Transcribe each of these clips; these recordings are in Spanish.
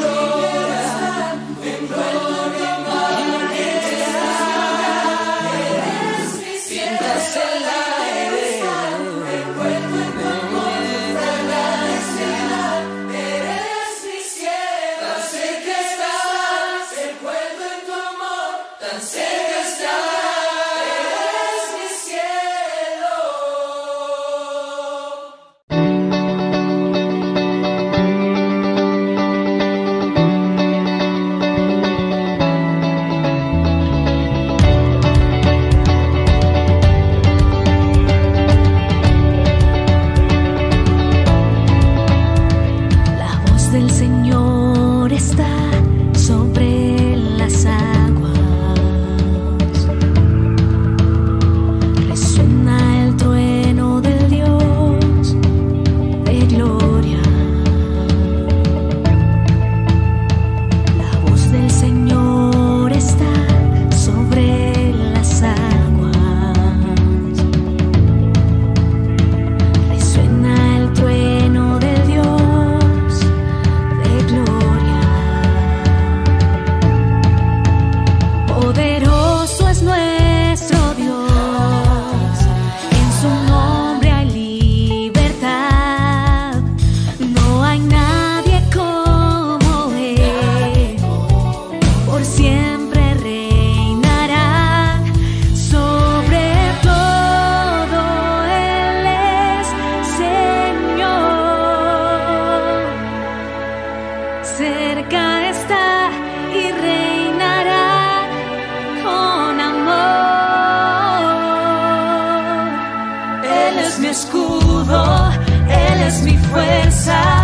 Lord. Sepultado allí quedó.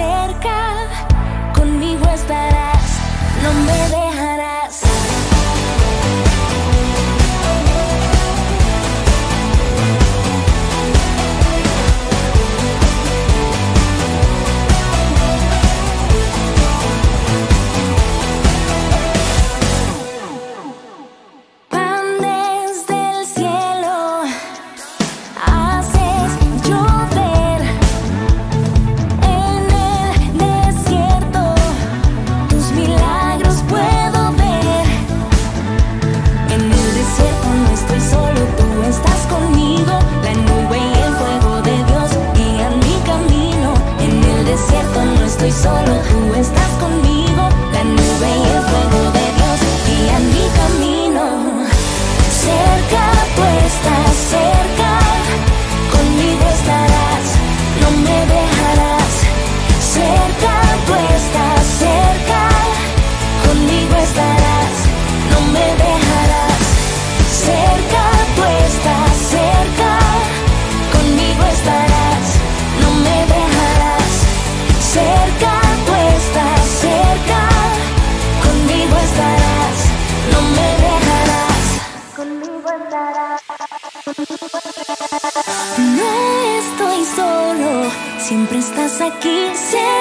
cerca, conmigo estarás, no me dejes. solo Siempre estás aquí, siempre.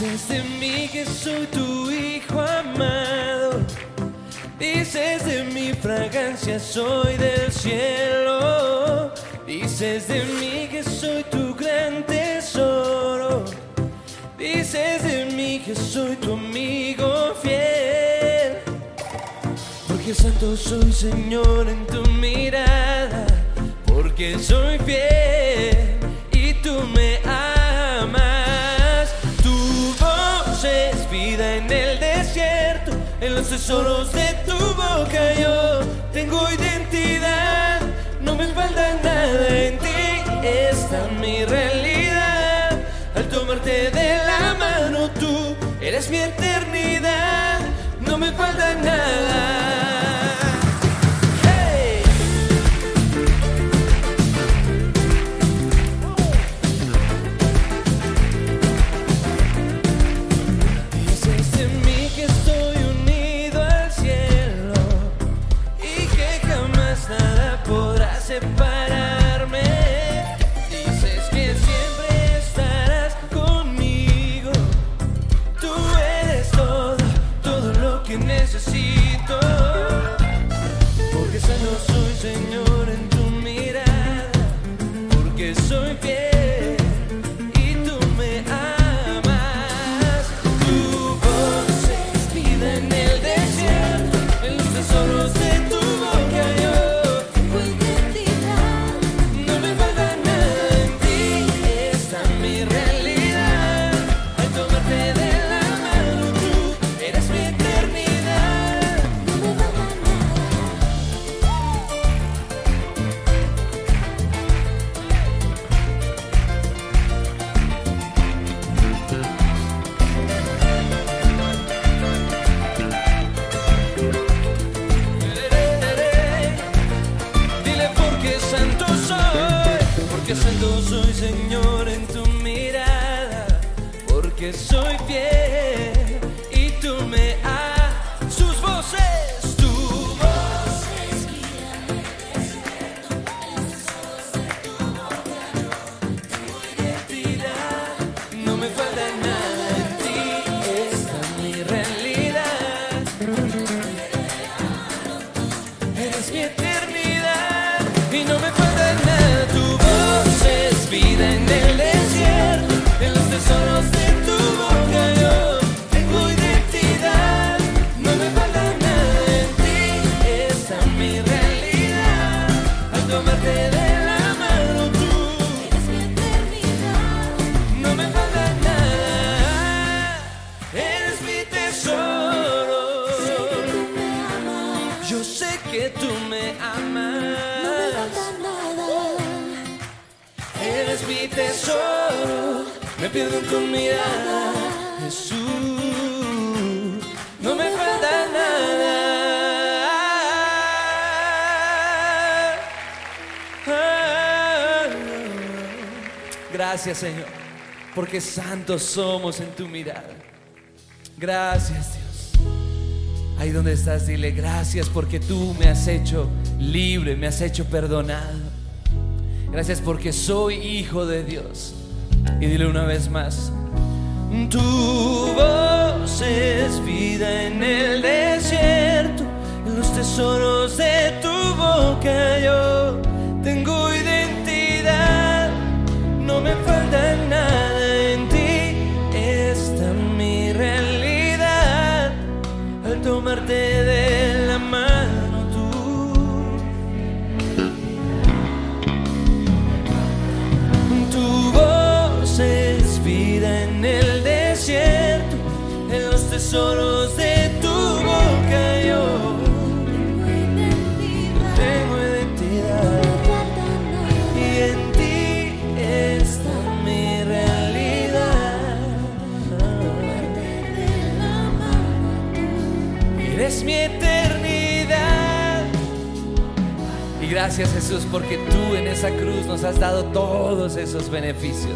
Dices de mí que soy tu hijo amado. Dices de mi fragancia, soy del cielo. Dices de mí que soy tu gran tesoro. Dices de mí que soy tu amigo fiel. Porque santo soy Señor en tu mirada. Porque soy fiel. En los tesoros de tu boca yo tengo identidad, no me falta nada en ti, esta es mi realidad. Al tomarte de la mano tú eres mi eternidad, no me falta nada. Gracias Señor, porque santos somos en tu mirada. Gracias Dios. Ahí donde estás, dile gracias porque tú me has hecho libre, me has hecho perdonado. Gracias porque soy hijo de Dios. Y dile una vez más, tu voz es vida en el gracias Jesús porque tú en esa cruz nos has dado todos esos beneficios.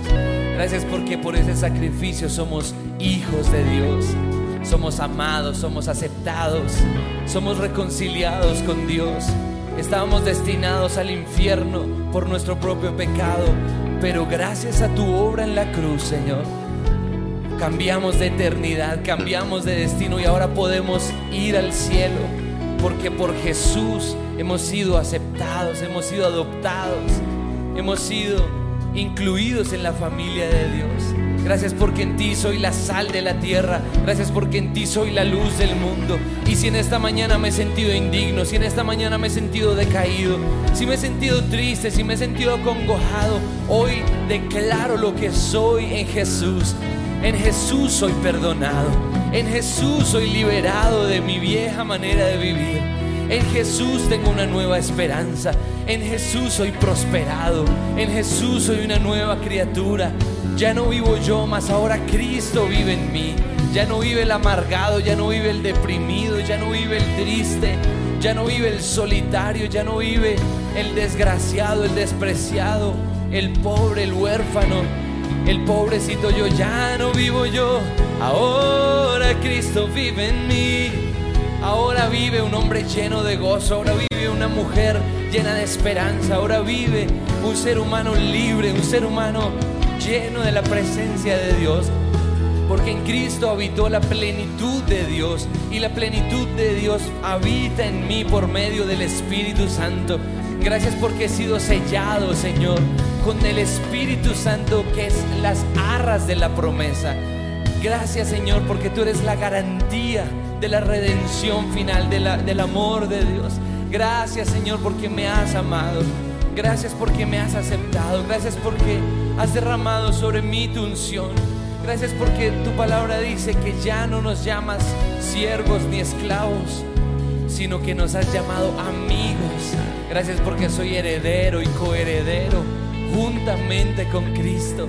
Gracias porque por ese sacrificio somos hijos de Dios. Somos amados, somos aceptados, somos reconciliados con Dios. Estábamos destinados al infierno por nuestro propio pecado, pero gracias a tu obra en la cruz, Señor, cambiamos de eternidad, cambiamos de destino y ahora podemos ir al cielo, porque por Jesús hemos sido aceptados, hemos sido adoptados, hemos sido incluidos en la familia de Dios. Gracias porque en ti soy la sal de la tierra. Gracias porque en ti soy la luz del mundo. Y si en esta mañana me he sentido indigno, si en esta mañana me he sentido decaído, si me he sentido triste, si me he sentido acongojado, hoy declaro lo que soy en Jesús. En Jesús soy perdonado. En Jesús soy liberado de mi vieja manera de vivir. En Jesús tengo una nueva esperanza. En Jesús soy prosperado. En Jesús soy una nueva criatura. Ya no vivo yo, mas ahora Cristo vive en mí. Ya no vive el amargado, ya no vive el deprimido, ya no vive el triste, ya no vive el solitario, ya no vive el desgraciado, el despreciado, el pobre, el huérfano, el pobrecito yo. Ya no vivo yo, ahora Cristo vive en mí. Ahora vive un hombre lleno de gozo, ahora vive una mujer llena de esperanza, ahora vive un ser humano libre, un ser humano lleno de la presencia de Dios. Porque en Cristo habitó la plenitud de Dios y la plenitud de Dios habita en mí por medio del Espíritu Santo. Gracias porque he sido sellado, Señor, con el Espíritu Santo que es las arras de la promesa. Gracias, Señor, porque tú eres la garantía de la redención final, del amor de Dios. Gracias, Señor, porque me has amado. Gracias porque me has aceptado. Gracias porque has derramado sobre mí tu unción. Gracias porque tu palabra dice que ya no nos llamas siervos ni esclavos, sino que nos has llamado amigos. Gracias porque soy heredero y coheredero juntamente con Cristo.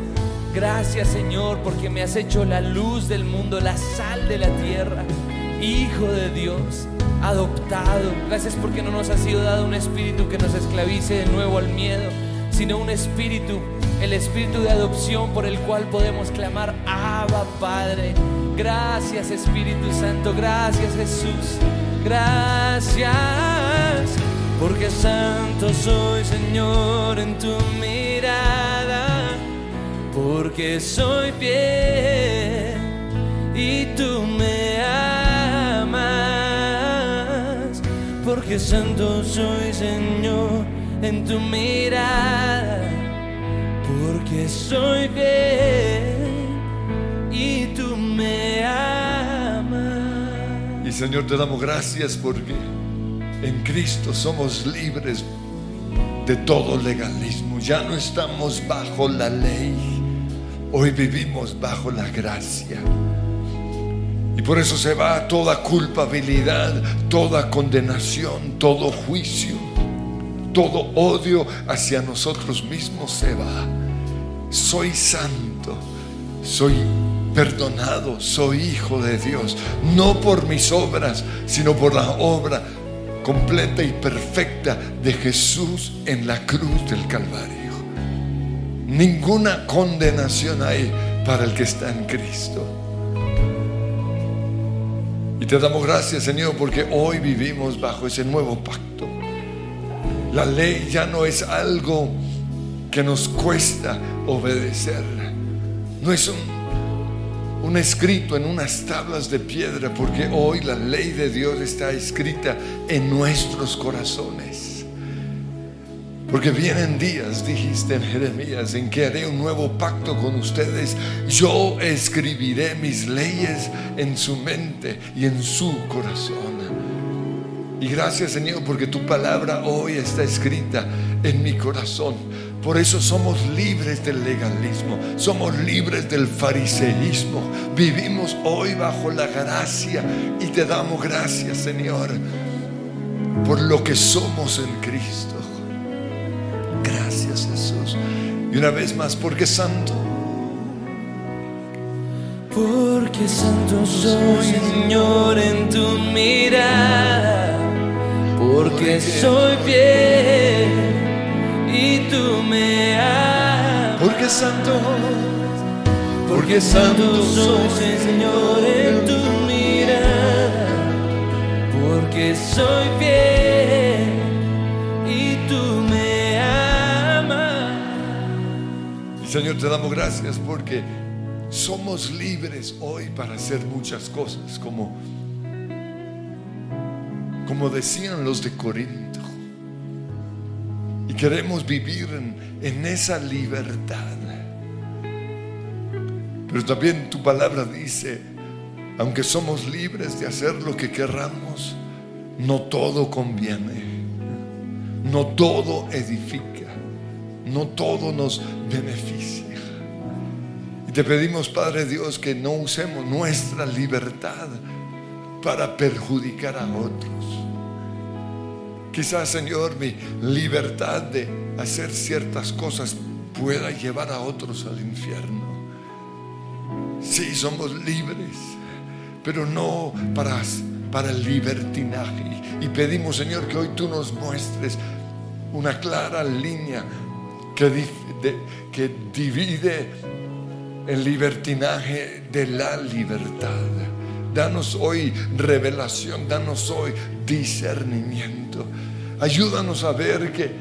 Gracias Señor porque me has hecho la luz del mundo, la sal de la tierra, Hijo de Dios, adoptado. Gracias porque no nos ha sido dado un espíritu que nos esclavice de nuevo al miedo, sino un espíritu, el espíritu de adopción por el cual podemos clamar, Abba Padre. Gracias Espíritu Santo, gracias Jesús, gracias. Porque santo soy Señor en tu mirada, porque soy fiel y tú me porque santo soy Señor en tu mirada, porque soy fiel y tú me amas. Y Señor, te damos gracias porque en Cristo somos libres de todo legalismo. Ya no estamos bajo la ley. Hoy vivimos bajo la gracia. Y por eso se va toda culpabilidad, toda condenación, todo juicio, todo odio hacia nosotros mismos se va. soy santo, soy perdonado, soy hijo de Dios, no por mis obras, sino por la obra completa y perfecta de Jesús en la cruz del Calvario. Ninguna condenación hay para el que está en Cristo. Y te damos gracias, Señor, porque hoy vivimos bajo ese nuevo pacto. La ley ya no es algo que nos cuesta obedecer. No es un, un escrito en unas tablas de piedra, porque hoy la ley de Dios está escrita en nuestros corazones. Porque vienen días, dijiste en Jeremías, en que haré un nuevo pacto con ustedes. Yo escribiré mis leyes en su mente y en su corazón. Y gracias Señor porque tu palabra hoy está escrita en mi corazón. Por eso somos libres del legalismo, somos libres del fariseísmo. Vivimos hoy bajo la gracia y te damos gracias Señor por lo que somos en Cristo. Gracias Jesús. Y una vez más, porque santo. Porque santo soy, Señor, en tu mirada. Porque soy fiel y tú me amas. Porque santo. Porque santo soy, Señor, en tu mirada. Porque soy fiel y tú Señor, te damos gracias porque somos libres hoy para hacer muchas cosas, como, como decían los de Corinto. Y queremos vivir en, esa libertad. Pero también tu palabra dice, aunque somos libres de hacer lo que querramos, no todo conviene, no todo edifica, no todo nos beneficia. Y te pedimos, Padre Dios, que no usemos nuestra libertad para perjudicar a otros. Quizás, Señor, mi libertad de hacer ciertas cosas pueda llevar a otros al infierno. Sí, somos libres, pero no para, para el libertinaje. Y pedimos, Señor, que hoy tú nos muestres una clara línea que, divide el libertinaje de la libertad. Danos hoy revelación, danos hoy discernimiento. Ayúdanos a ver que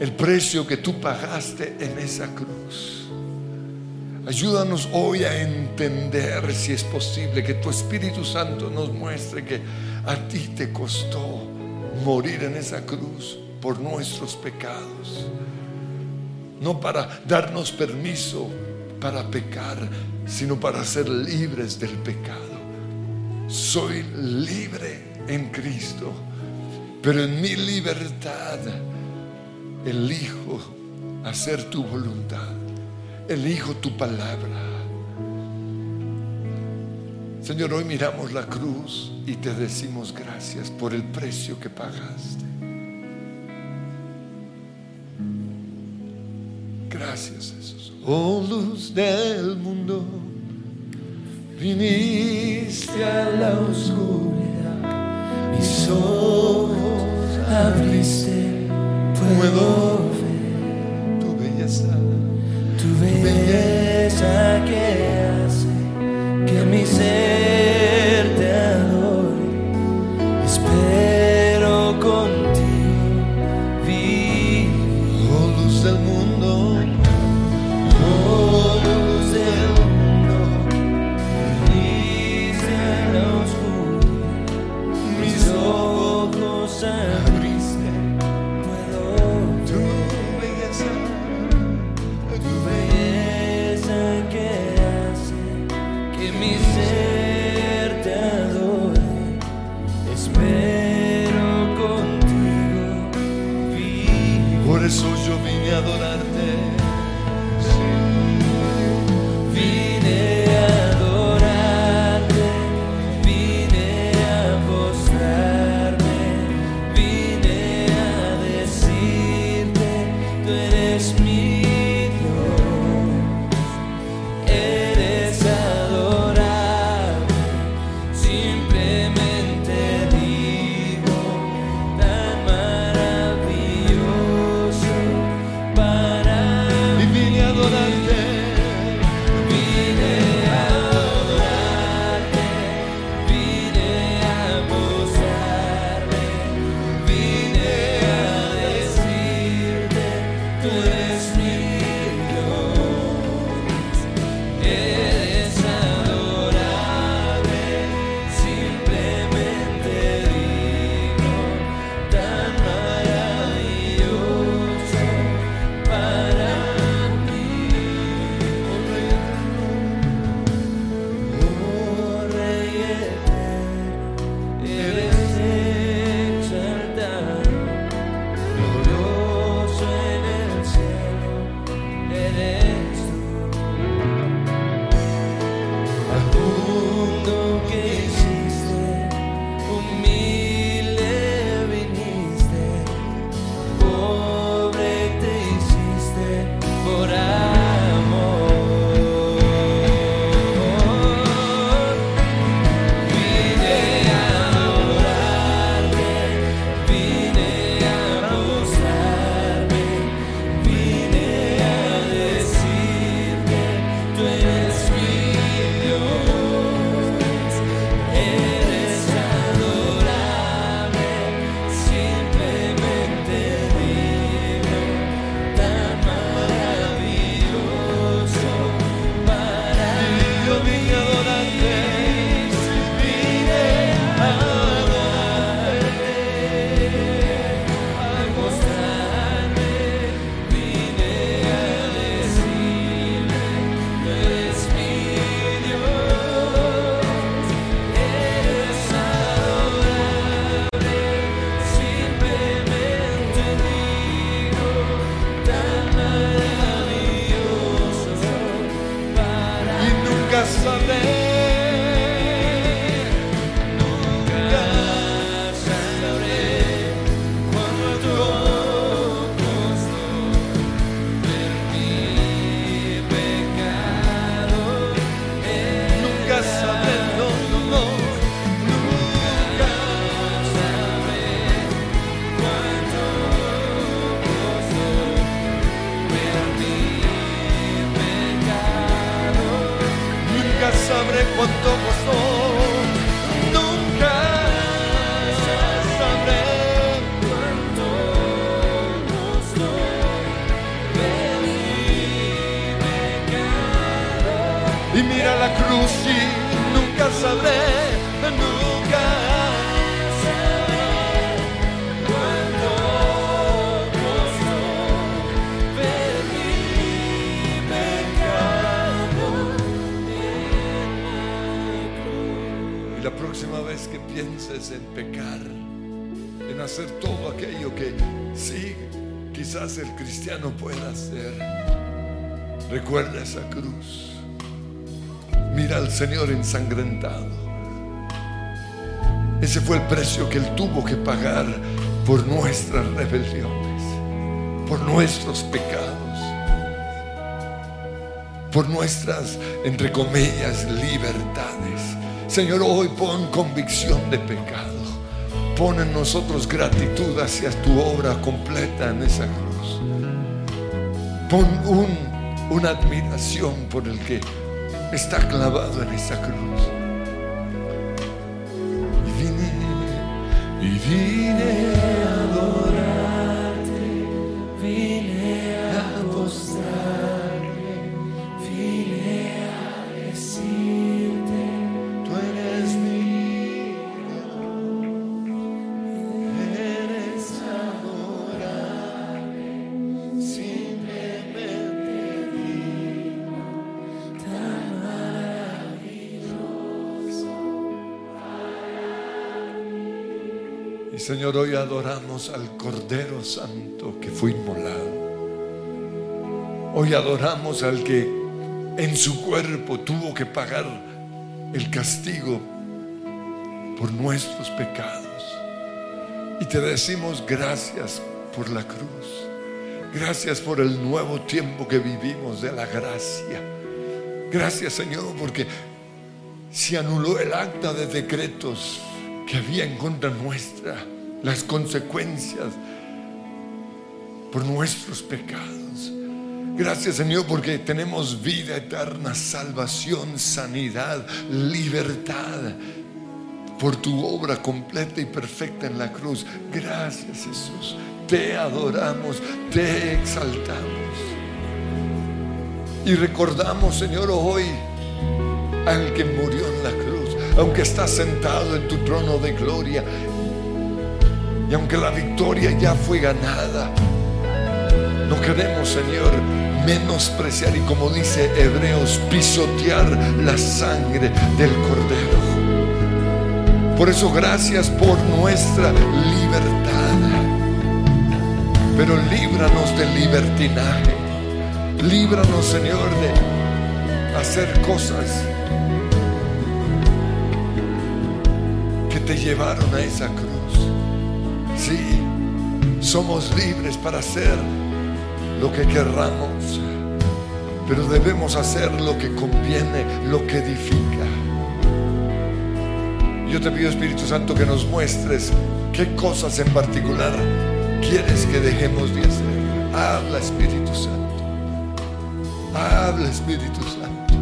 el precio que tú pagaste en esa cruz. Ayúdanos hoy a entender si es posible que tu Espíritu Santo nos muestre que a ti te costó morir en esa cruz por nuestros pecados. No para darnos permiso para pecar, sino para ser libres del pecado. Soy libre en Cristo, pero en mi libertad elijo hacer tu voluntad, elijo tu palabra. Señor, hoy miramos la cruz y te decimos gracias por el precio que pagaste. Gracias Jesús. Oh luz del mundo, viniste a la oscuridad. Mis ojos abriste, puedo ver tu belleza. tu belleza que Señor ensangrentado. Ese fue el precio que Él tuvo que pagar por nuestras rebeliones, por nuestros pecados, por nuestras, entre comillas, libertades. Señor, hoy pon convicción de pecado. Pon en nosotros gratitud hacia tu obra completa en esa cruz. Pon un- una admiración por el que está clavado en esa cruz. Y vine, y vine Y Señor, hoy adoramos al Cordero Santo que fue inmolado. Hoy adoramos al que en su cuerpo tuvo que pagar el castigo por nuestros pecados. Y te decimos gracias por la cruz. Gracias por el nuevo tiempo que vivimos de la gracia. Gracias Señor porque se anuló el acta de decretos que había en contra nuestra, las consecuencias por nuestros pecados. Gracias Señor porque tenemos vida eterna, salvación, sanidad, libertad por tu obra completa y perfecta en la cruz. Gracias Jesús. Te adoramos, te exaltamos. Y recordamos Señor hoy al que murió en la cruz, aunque está sentado en tu trono de gloria. Y aunque la victoria ya fue ganada, no queremos, Señor, menospreciar y como dice Hebreos, pisotear la sangre del Cordero. Por eso gracias por nuestra libertad. Pero líbranos del libertinaje. Líbranos, Señor, de hacer cosas te llevaron a esa cruz. Sí, somos libres para hacer lo que querramos, pero debemos hacer lo que conviene, lo que edifica. Yo te pido, Espíritu Santo, que nos muestres qué cosas en particular quieres que dejemos de hacer. Habla, Espíritu Santo. Habla, Espíritu Santo.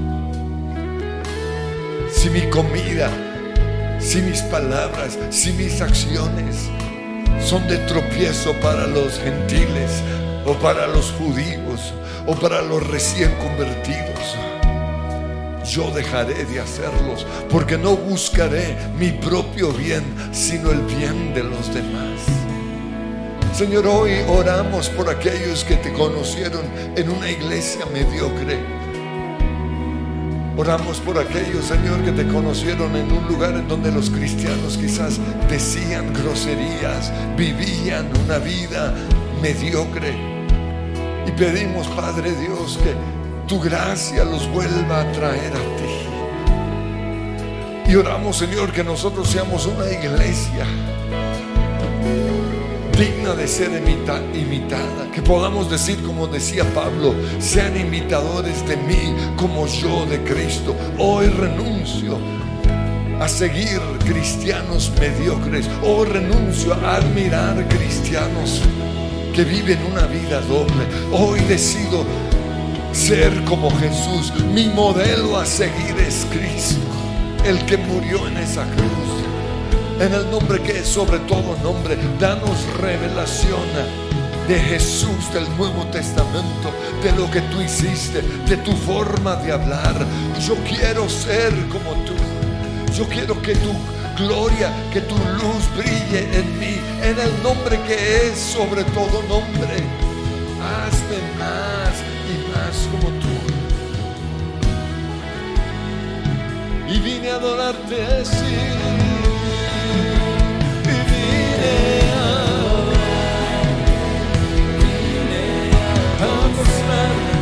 Si mi comida, si mis palabras, si mis acciones son de tropiezo para los gentiles o para los judíos o para los recién convertidos, yo dejaré de hacerlos porque no buscaré mi propio bien, sino el bien de los demás. Señor, hoy oramos por aquellos que te conocieron en una iglesia mediocre. Oramos por aquellos, Señor, que te conocieron en un lugar en donde los cristianos quizás decían groserías, vivían una vida mediocre. Y pedimos, Padre Dios, que tu gracia los vuelva a traer a ti. Y oramos, Señor, que nosotros seamos una iglesia digna de ser imita- imitada. Que podamos decir, como decía Pablo, sean imitadores de mí como yo de Cristo. Hoy renuncio a seguir cristianos mediocres. Hoy renuncio a admirar cristianos que viven una vida doble. Hoy decido ser como Jesús. Mi modelo a seguir es Cristo, el que murió en esa cruz. En el nombre que es sobre todo nombre, danos revelación de Jesús del Nuevo Testamento, de lo que tú hiciste, de tu forma de hablar. Yo quiero ser como tú. Yo quiero que tu gloria, que tu luz brille en mí, en el nombre que es sobre todo nombre. Hazme más y más como tú. Y vine a adorarte, sí. A,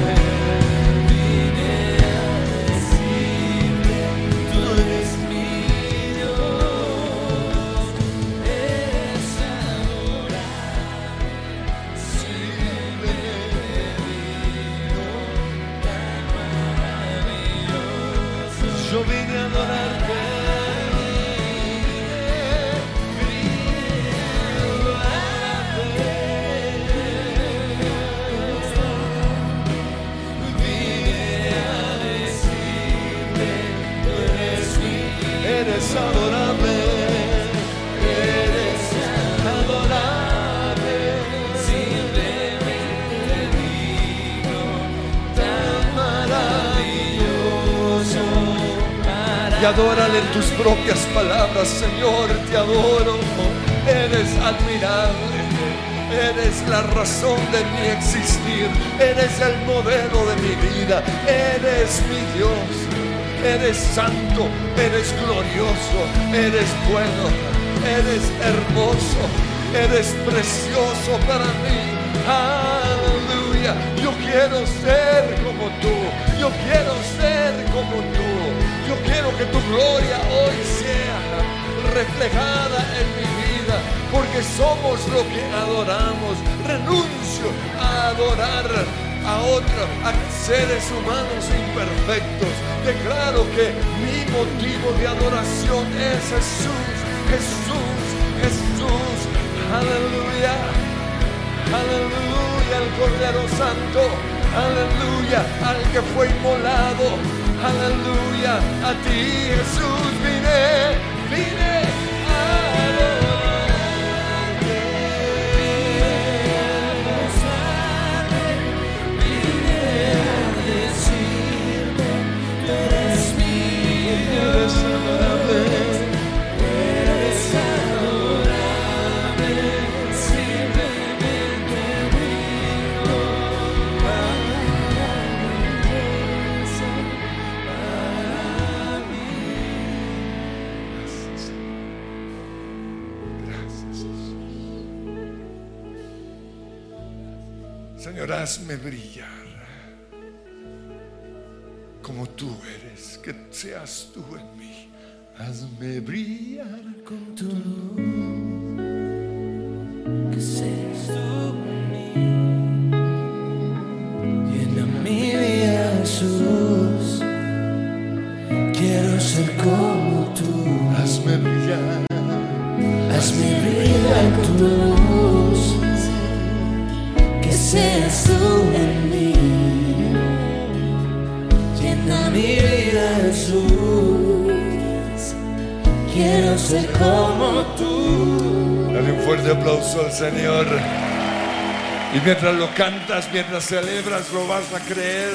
Eres adorable, eres adorable, simplemente digo, tan maravilloso. Y adórale en tus propias palabras, Señor, te adoro. Eres admirable, eres la razón de mi existir, eres el modelo de mi vida, eres mi Dios. Eres santo, eres glorioso, eres bueno, eres hermoso, eres precioso para mí. Aleluya. Yo quiero ser como tú. Yo quiero ser como tú. Yo quiero que tu gloria hoy sea reflejada en mi vida, porque somos lo que adoramos. Renuncio a adorar a otros, a seres humanos imperfectos. Declaro que mi motivo de adoración es Jesús, Jesús, Jesús. Aleluya, aleluya, el Cordero Santo. Aleluya, al que fue inmolado. Aleluya, a ti Jesús vine, vine Hazme brillar como tú eres, que seas tú en mí. Hazme brillar con tu luz. que seas tú en mí. Llena mi vida, Jesús. Quiero ser como tú. Hazme brillar. Hazme brillar como tú. Dale un fuerte aplauso al Señor. Y mientras lo cantas, mientras celebras, lo vas a creer.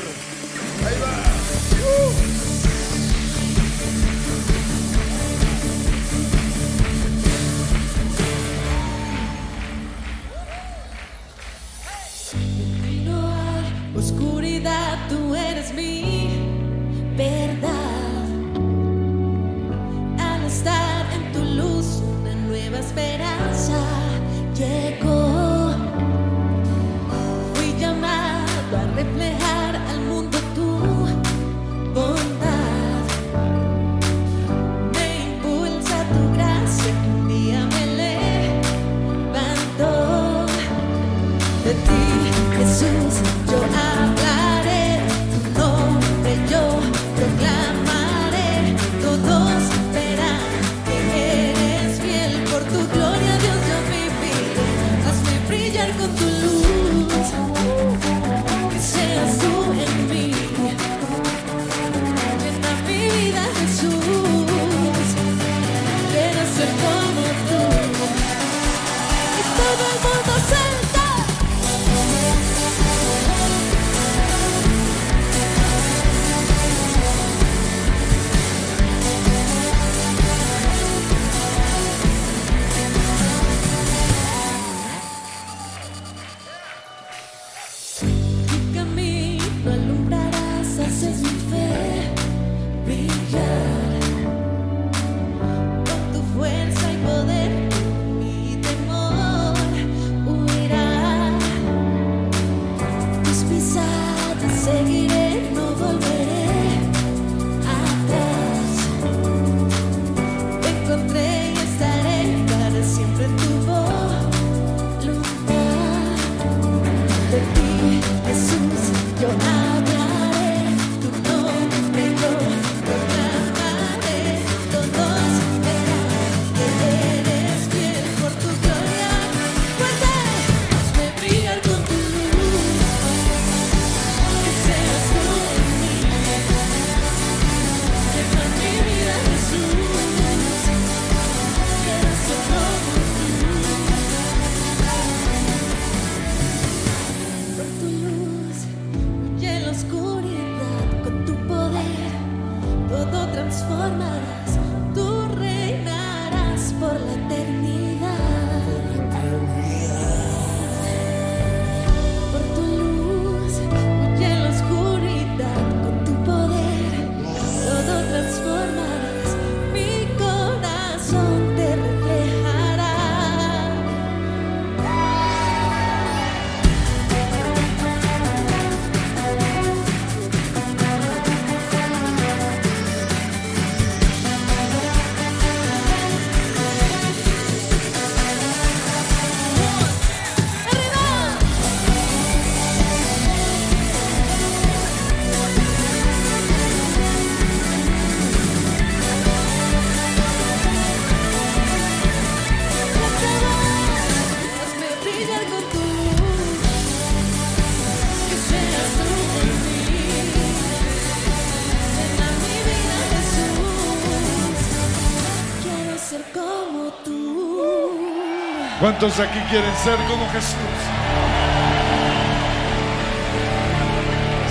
¿Cuántos aquí quieren ser como Jesús?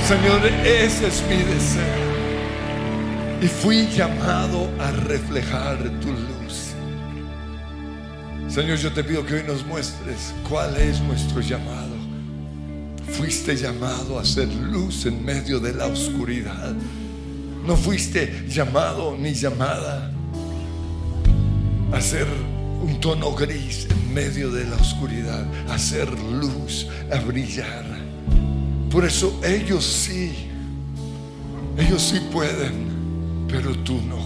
Señor, ese es mi deseo. Y fui llamado a reflejar tu luz. Señor, yo te pido que hoy nos muestres cuál es nuestro llamado. Fuiste llamado a ser luz en medio de la oscuridad. No fuiste llamado ni llamada a ser un tono gris medio de la oscuridad, hacer luz, a brillar. Por eso ellos sí, ellos sí pueden, pero tú no.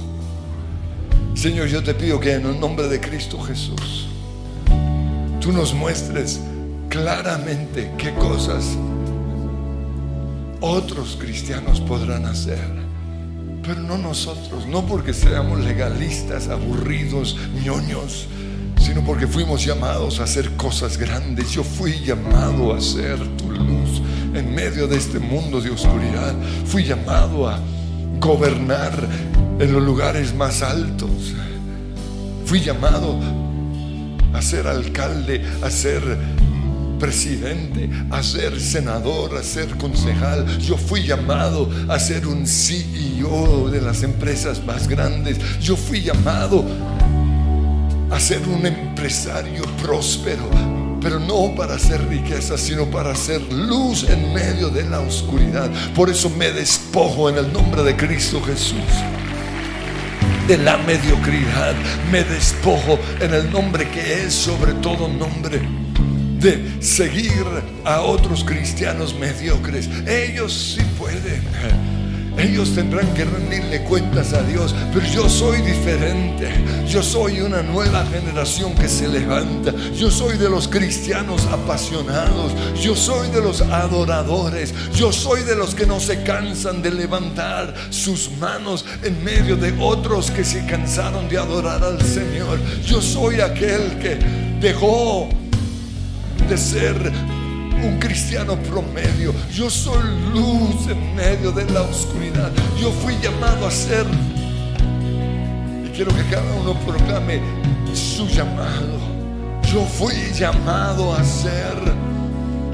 Señor, yo te pido que en el nombre de Cristo Jesús, tú nos muestres claramente qué cosas otros cristianos podrán hacer pero no nosotros, no porque seamos legalistas, aburridos, ñoños, sino porque fuimos llamados a hacer cosas grandes. Yo fui llamado a ser tu luz en medio de este mundo de oscuridad. Fui llamado a gobernar en los lugares más altos. Fui llamado a ser alcalde, a ser presidente, a ser senador, a ser concejal. Yo fui llamado a ser un CEO de las empresas más grandes. Yo fui llamado a ser un empresario próspero, pero no para hacer riqueza, sino para hacer luz en medio de la oscuridad. Por eso me despojo en el nombre de Cristo Jesús de la mediocridad. Me despojo en el nombre que es sobre todo nombre de seguir a otros cristianos mediocres. Ellos sí pueden. Ellos tendrán que rendirle cuentas a Dios, pero yo soy diferente. Yo soy una nueva generación que se levanta. Yo soy de los cristianos apasionados. Yo soy de los adoradores. Yo soy de los que no se cansan de levantar sus manos en medio de otros que se cansaron de adorar al Señor. Yo soy aquel que dejó de ser un cristiano promedio. Yo soy luz en medio de la oscuridad. Yo fui llamado a ser. Y quiero que cada uno proclame su llamado. Yo fui llamado a ser.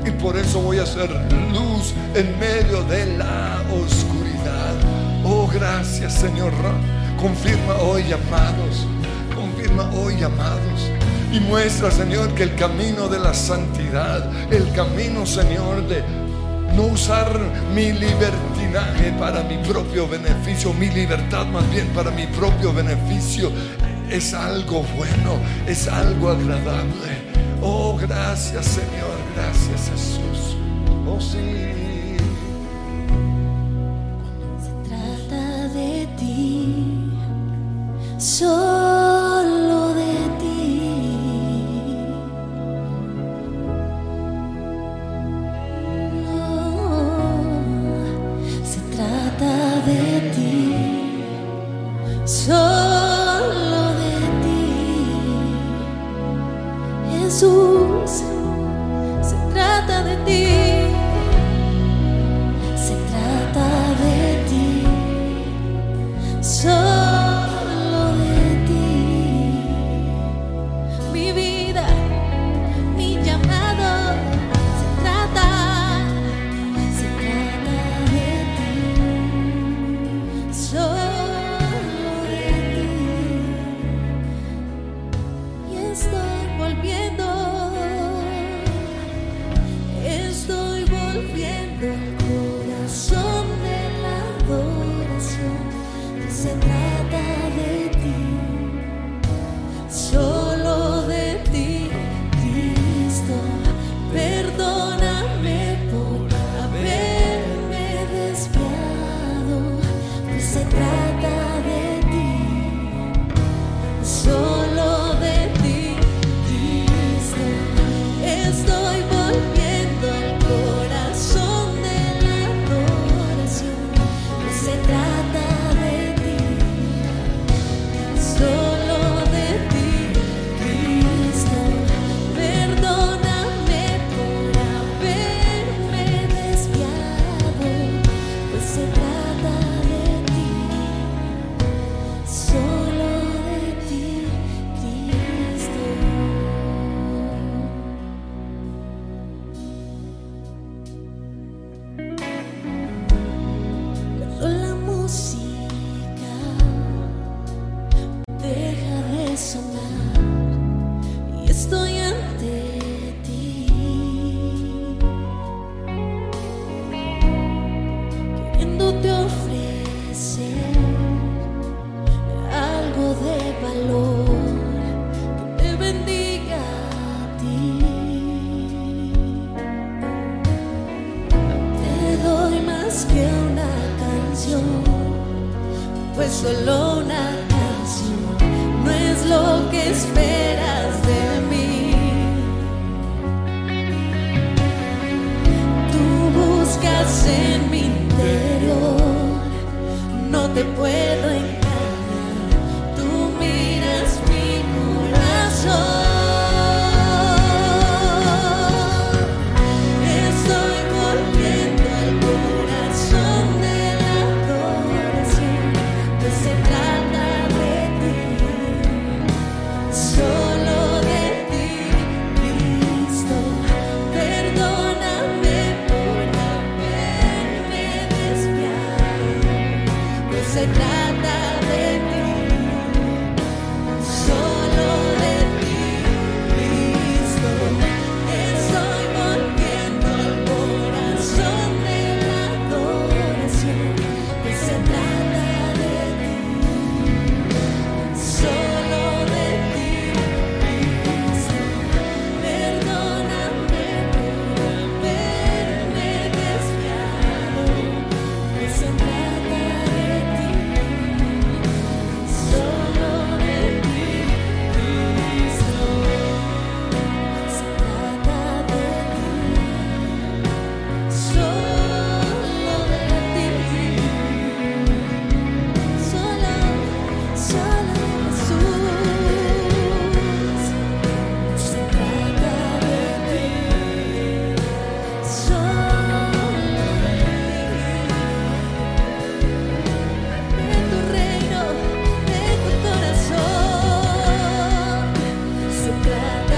Y por eso voy a ser luz en medio de la oscuridad. Oh, gracias Señor. Confirma hoy llamados. Confirma hoy llamados y muestra, Señor, que el camino de la santidad, el camino, Señor, de no usar mi libertinaje para mi propio beneficio, mi libertad más bien para mi propio beneficio, es algo bueno, es algo agradable. Oh, gracias, Señor, gracias, Jesús. Oh, sí. Se trata de ti, soy. Se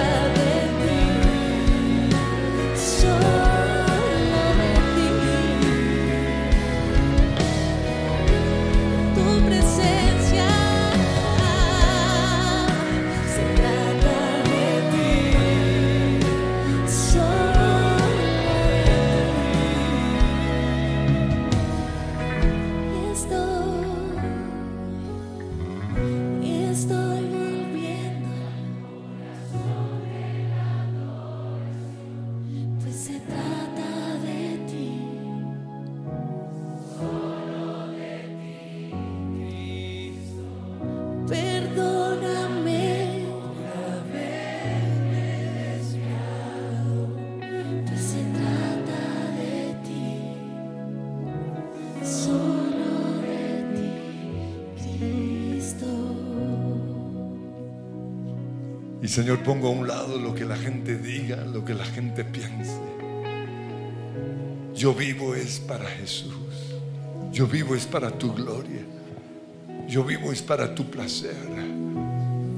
Señor, pongo a un lado lo que la gente diga, lo que la gente piense. Yo vivo es para Jesús. Yo vivo es para tu gloria. Yo vivo es para tu placer.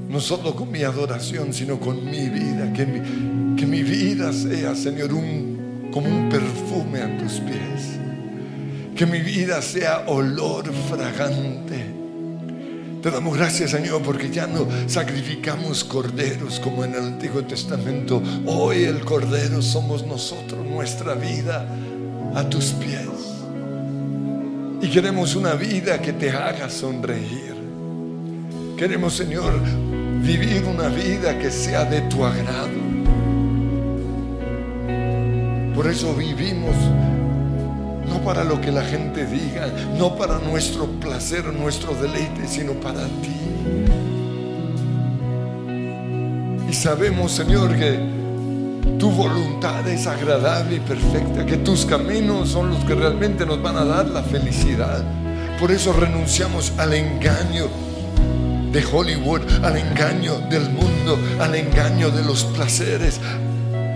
No solo con mi adoración, sino con mi vida. Que mi, que mi vida sea, Señor, un, como un perfume a tus pies. Que mi vida sea olor fragante. Te damos gracias, Señor, porque ya no sacrificamos corderos como en el Antiguo Testamento. Hoy el cordero somos nosotros, nuestra vida a tus pies. Y queremos una vida que te haga sonreír. Queremos, Señor, vivir una vida que sea de tu agrado. Por eso vivimos no para lo que la gente diga, no para nuestro placer, nuestro deleite, sino para ti. Y sabemos, Señor, que tu voluntad es agradable y perfecta, que tus caminos son los que realmente nos van a dar la felicidad. Por eso renunciamos al engaño de Hollywood, al engaño del mundo, al engaño de los placeres,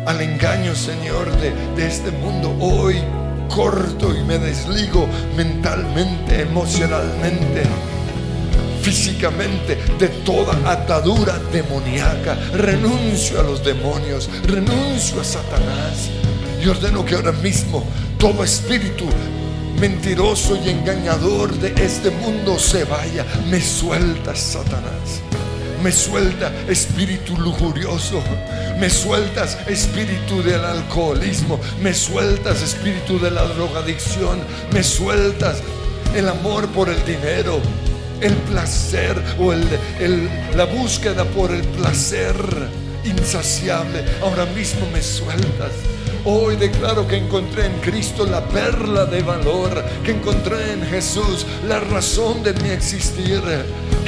al engaño, Señor, de, este mundo. Hoy corto y me desligo mentalmente, emocionalmente, físicamente de toda atadura demoníaca. Renuncio a los demonios, renuncio a Satanás y ordeno que ahora mismo todo espíritu mentiroso y engañador de este mundo se vaya. Me suelta Satanás. Me suelta espíritu lujurioso. Me sueltas espíritu del alcoholismo. Me sueltas espíritu de la drogadicción. Me sueltas el amor por el dinero. El placer o el, la búsqueda por el placer insaciable. Ahora mismo me sueltas. Hoy declaro que encontré en Cristo la perla de valor, que encontré en Jesús la razón de mi existir,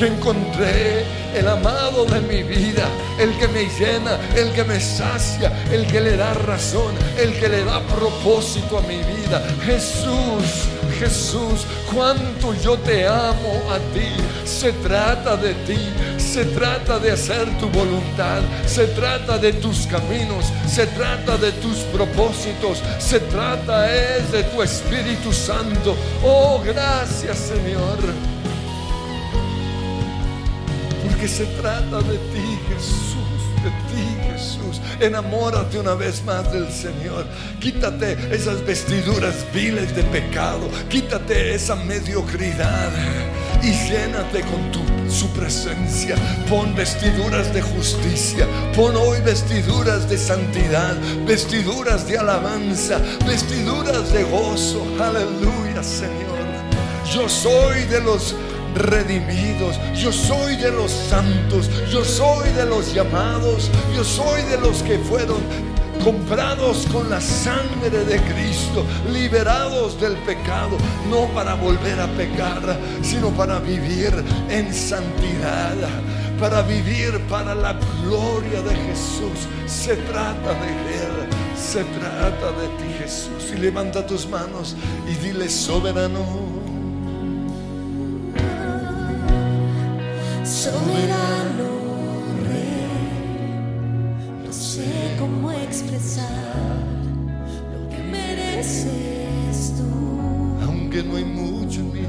encontré el amado de mi vida, el que me llena, el que me sacia, el que le da razón, el que le da propósito a mi vida. Jesús, Jesús, cuánto yo te amo a ti. Se trata de ti, se trata de hacer tu voluntad, se trata de tus caminos, se trata de tus propósitos, se trata es de tu Espíritu Santo. Oh, gracias Señor. Porque se trata de ti, Jesús, de ti, Jesús. Enamórate una vez más del Señor. Quítate esas vestiduras viles de pecado. Quítate esa mediocridad y llénate con tu, su presencia. Pon vestiduras de justicia. Pon hoy vestiduras de santidad, vestiduras de alabanza, vestiduras de gozo. Aleluya, Señor. Yo soy de los redimidos, yo soy de los santos, yo soy de los llamados, yo soy de los que fueron comprados con la sangre de Cristo, liberados del pecado, no para volver a pecar, sino para vivir en santidad, para vivir para la gloria de Jesús. Se trata de Él, se trata de ti Jesús. Y levanta tus manos y dile soberano. Soberano Rey, no sé cómo expresar lo que mereces tú, Aunque no hay mucho en mí,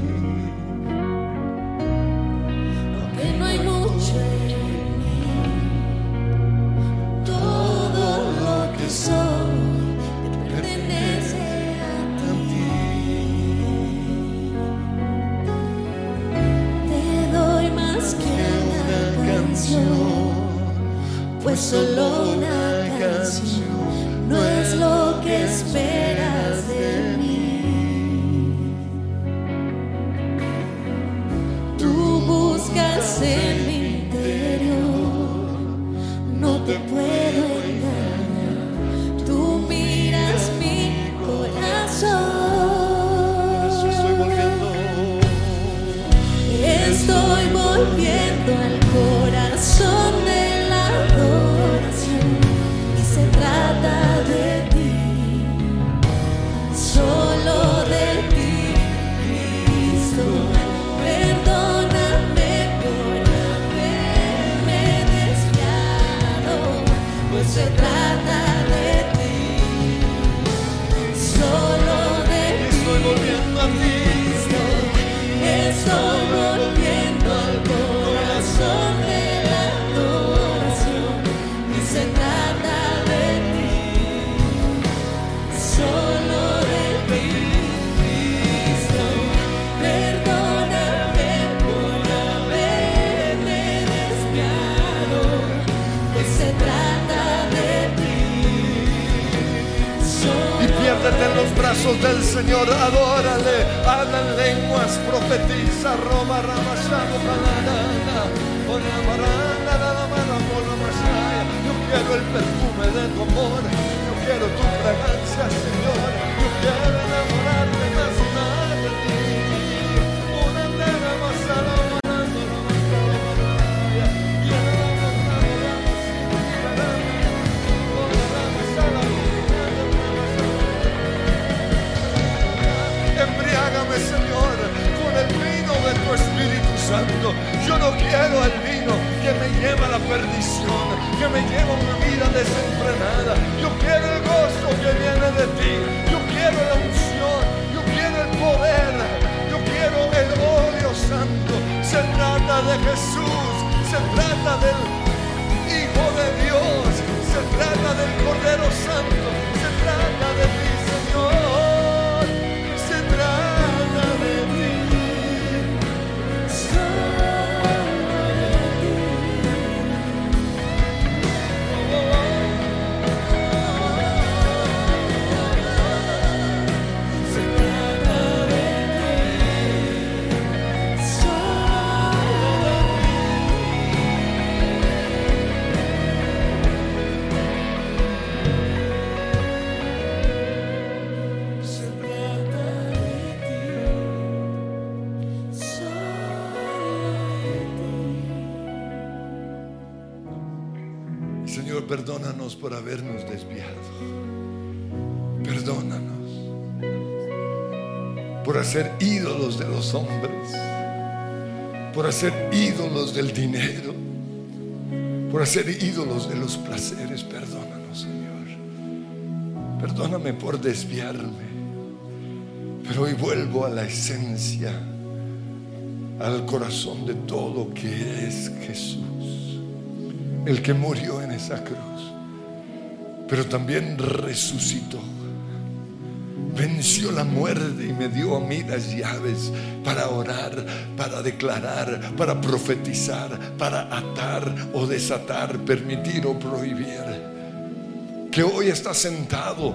por hacer ídolos del dinero, por hacer ídolos de los placeres. Perdónanos, Señor. Perdóname por desviarme. Pero hoy vuelvo a la esencia, al corazón de todo que es Jesús, el que murió en esa cruz, pero también resucitó venció la muerte y me dio a mí las llaves para orar, para declarar, para profetizar, para atar o desatar, permitir o prohibir. Que hoy está sentado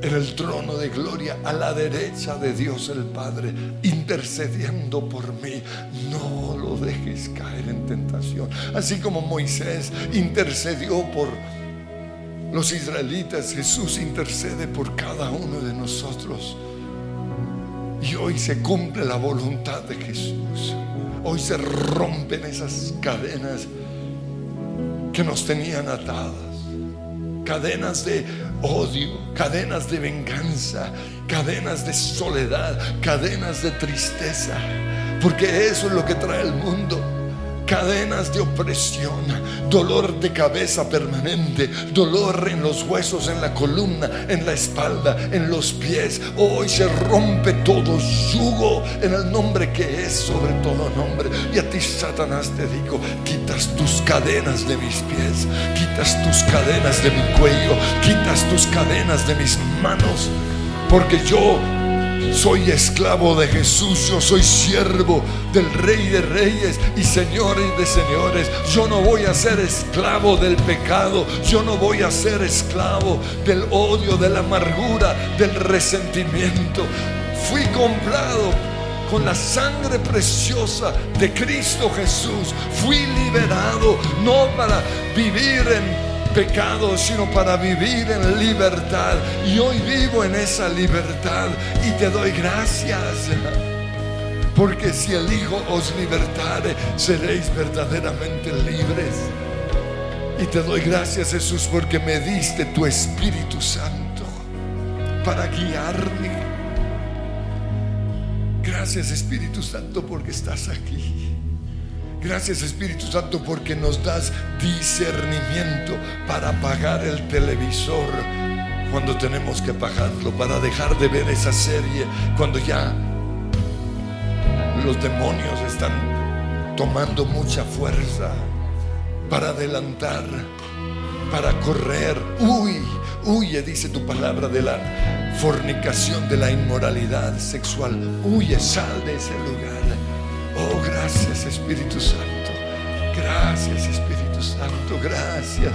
en el trono de gloria a la derecha de Dios el Padre, intercediendo por mí. No lo dejes caer en tentación. Así como Moisés intercedió por los israelitas, Jesús intercede por cada uno de nosotros. Y hoy se cumple la voluntad de Jesús. Hoy se rompen esas cadenas que nos tenían atadas. Cadenas de odio, cadenas de venganza, cadenas de soledad, cadenas de tristeza. Porque eso es lo que trae el mundo cadenas de opresión, dolor de cabeza permanente, dolor en los huesos, en la columna, en la espalda, en los pies. Hoy se rompe todo yugo en el nombre que es sobre todo nombre. Y a ti, Satanás, te digo, quitas tus cadenas de mis pies, quitas tus cadenas de mi cuello, quitas tus cadenas de mis manos, porque yo soy esclavo de Jesús, yo soy siervo del Rey de Reyes y Señores de Señores. Yo no voy a ser esclavo del pecado, yo no voy a ser esclavo del odio, de la amargura, del resentimiento. Fui comprado con la sangre preciosa de Cristo Jesús. Fui liberado no para vivir en pecado, sino para vivir en libertad. Y hoy vivo en esa libertad y te doy gracias. Porque si el Hijo os libertare, seréis verdaderamente libres. Y te doy gracias Jesús porque me diste tu Espíritu Santo para guiarme. Gracias Espíritu Santo porque estás aquí. Gracias Espíritu Santo porque nos das discernimiento para apagar el televisor cuando tenemos que apagarlo, para dejar de ver esa serie cuando ya los demonios están tomando mucha fuerza, para adelantar, para correr. Uy, huye, dice tu palabra, de la fornicación, de la inmoralidad sexual. Huye, sal de ese lugar. Oh, gracias Espíritu Santo. Gracias Espíritu Santo. Gracias.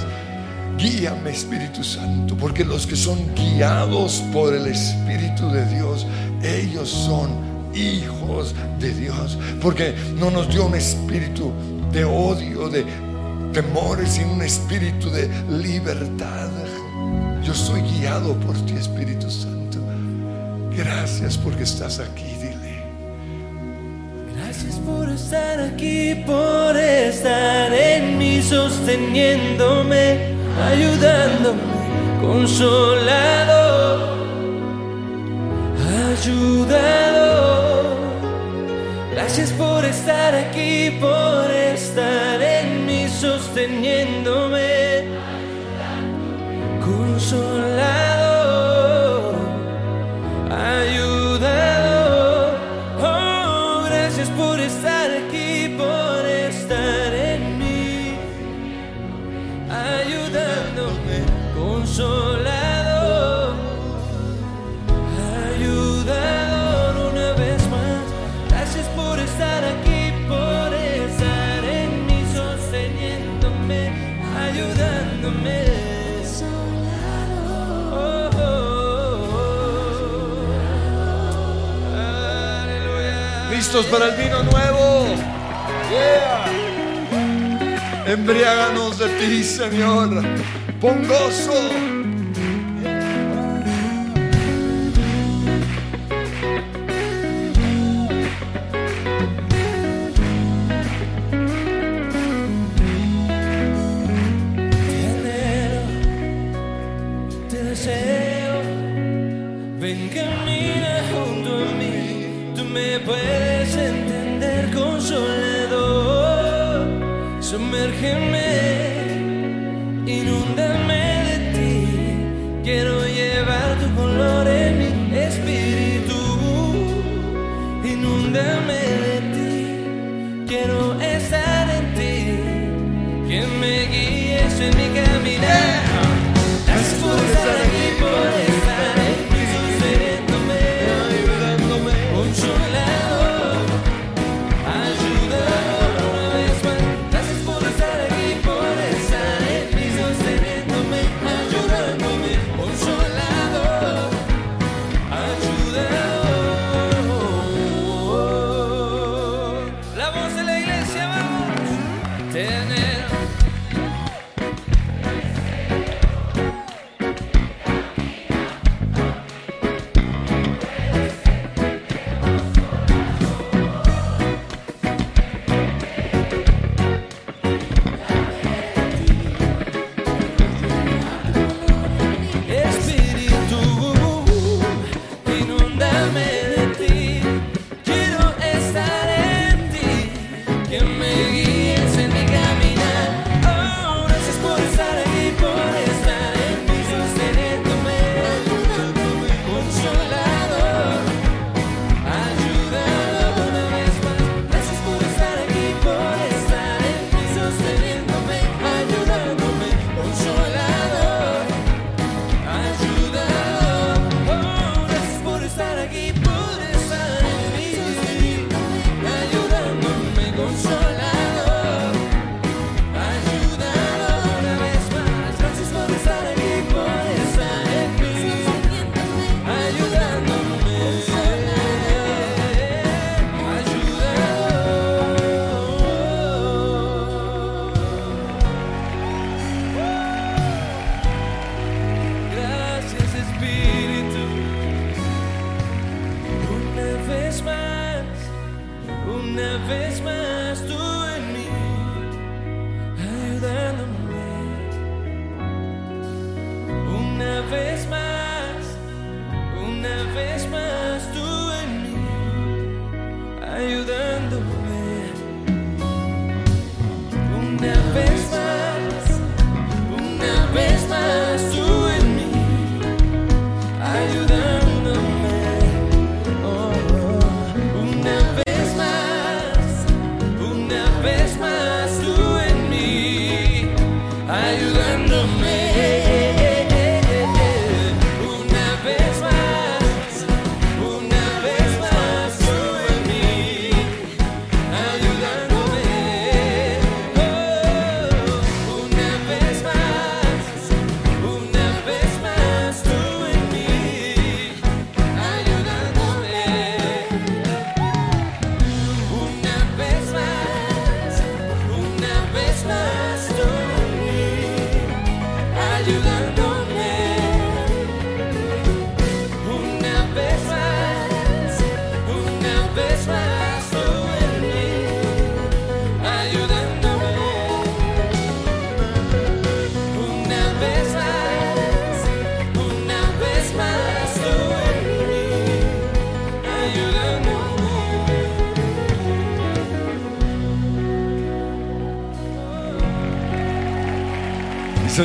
Guíame Espíritu Santo, porque los que son guiados por el Espíritu de Dios, ellos son hijos de Dios. Porque no nos dio un espíritu de odio, de temores, sino un espíritu de libertad. Yo soy guiado por ti, Espíritu Santo. Gracias porque estás aquí. Gracias por estar aquí, por estar en mí, sosteniéndome, ayudándome, consolado, ayudado. Gracias por estar aquí, por estar en mí, sosteniéndome, consolado. Para el vino nuevo. Embriáganos de ti, Señor. Pon gozo. virgen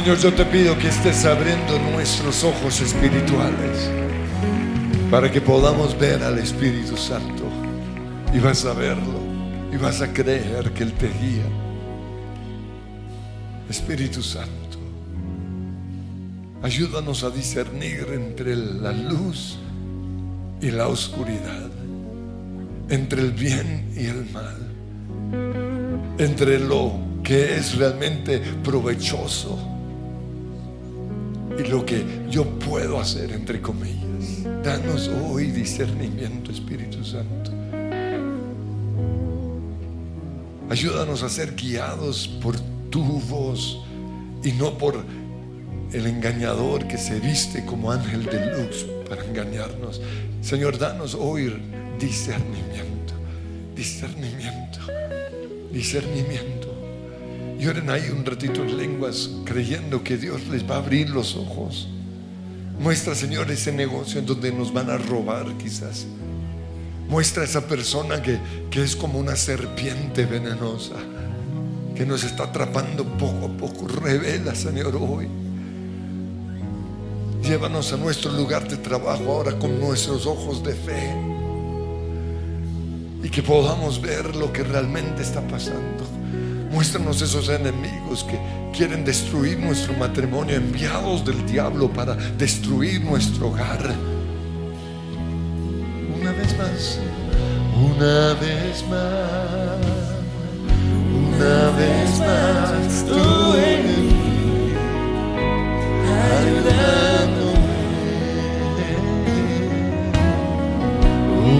Señor, yo te pido que estés abriendo nuestros ojos espirituales para que podamos ver al Espíritu Santo. Y vas a verlo y vas a creer que Él te guía. Espíritu Santo, ayúdanos a discernir entre la luz y la oscuridad, entre el bien y el mal, entre lo que es realmente provechoso lo que yo puedo hacer, entre comillas. Danos hoy discernimiento, Espíritu Santo. Ayúdanos a ser guiados por tu voz y no por el engañador que se viste como ángel de luz para engañarnos. Señor, danos hoy discernimiento, discernimiento, discernimiento. Lloren ahí un ratito en lenguas creyendo que Dios les va a abrir los ojos. Muestra, Señor, ese negocio en donde nos van a robar quizás. Muestra a esa persona que, que es como una serpiente venenosa, que nos está atrapando poco a poco. Revela, Señor, hoy. Llévanos a nuestro lugar de trabajo ahora con nuestros ojos de fe y que podamos ver lo que realmente está pasando. Muéstranos esos enemigos que quieren destruir nuestro matrimonio, enviados del diablo para destruir nuestro hogar. Una vez más, una vez más, una vez más, tú en mí, ayudándome.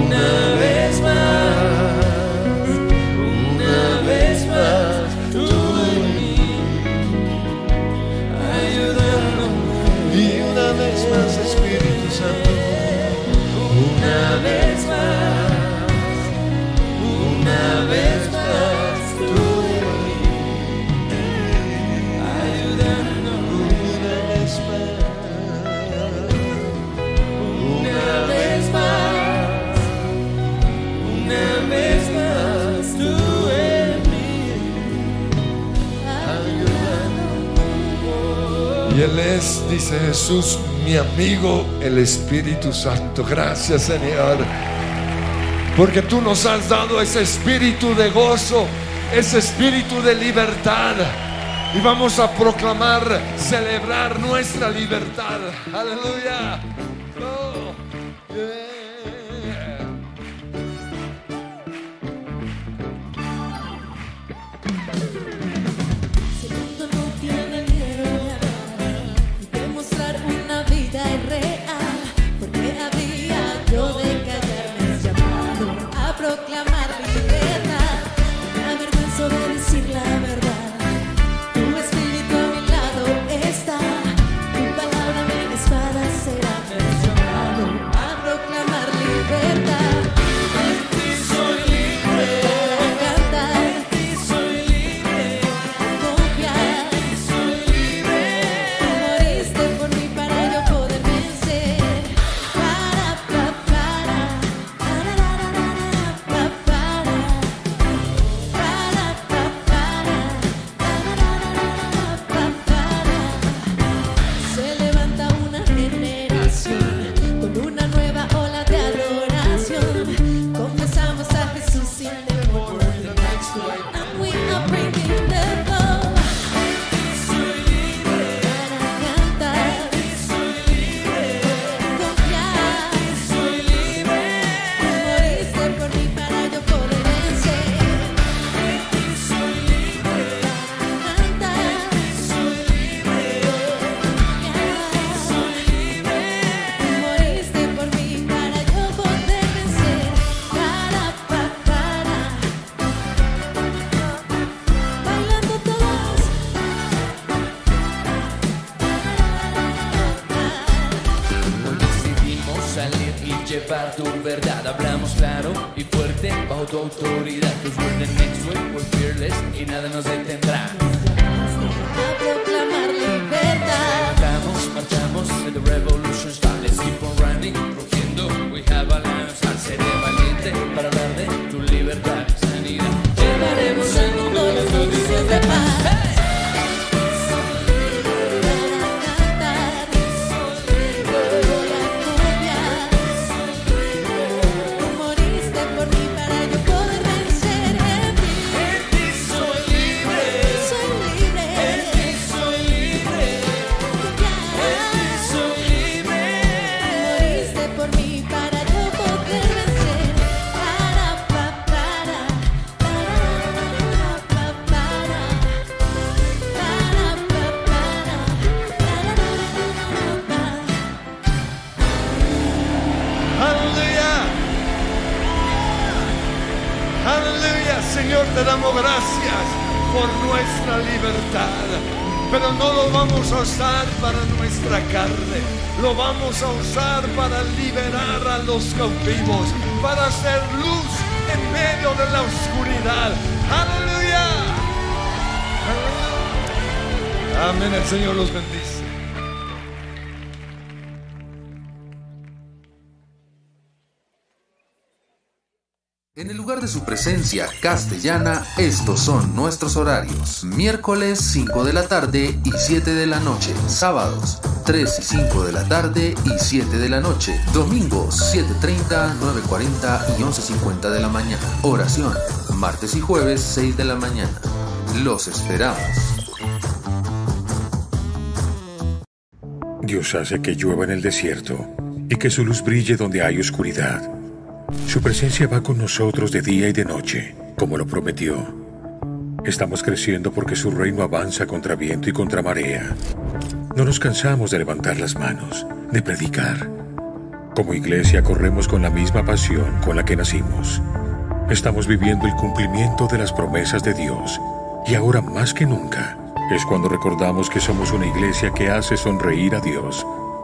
Una es, dice Jesús, mi amigo, el Espíritu Santo. Gracias, Señor. Porque tú nos has dado ese espíritu de gozo, ese espíritu de libertad. Y vamos a proclamar, celebrar nuestra libertad. Aleluya. Vamos a usar para liberar a los cautivos, para hacer luz en medio de la oscuridad. Aleluya. Amén. El Señor los bendice. En el lugar de su presencia castellana, estos son nuestros horarios. Miércoles 5 de la tarde y 7 de la noche. Sábados 3 y 5 de la tarde y 7 de la noche. Domingos 7.30, 9.40 y 11.50 de la mañana. Oración. Martes y jueves 6 de la mañana. Los esperamos. Dios hace que llueva en el desierto y que su luz brille donde hay oscuridad. Su presencia va con nosotros de día y de noche, como lo prometió. Estamos creciendo porque su reino avanza contra viento y contra marea. No nos cansamos de levantar las manos, de predicar. Como iglesia corremos con la misma pasión con la que nacimos. Estamos viviendo el cumplimiento de las promesas de Dios y ahora más que nunca es cuando recordamos que somos una iglesia que hace sonreír a Dios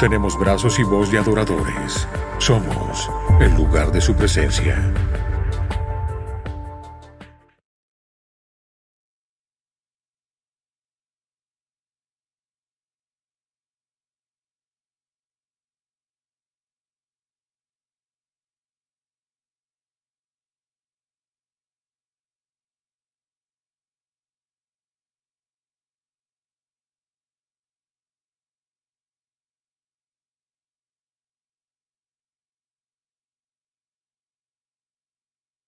Tenemos brazos y voz de adoradores. Somos el lugar de su presencia.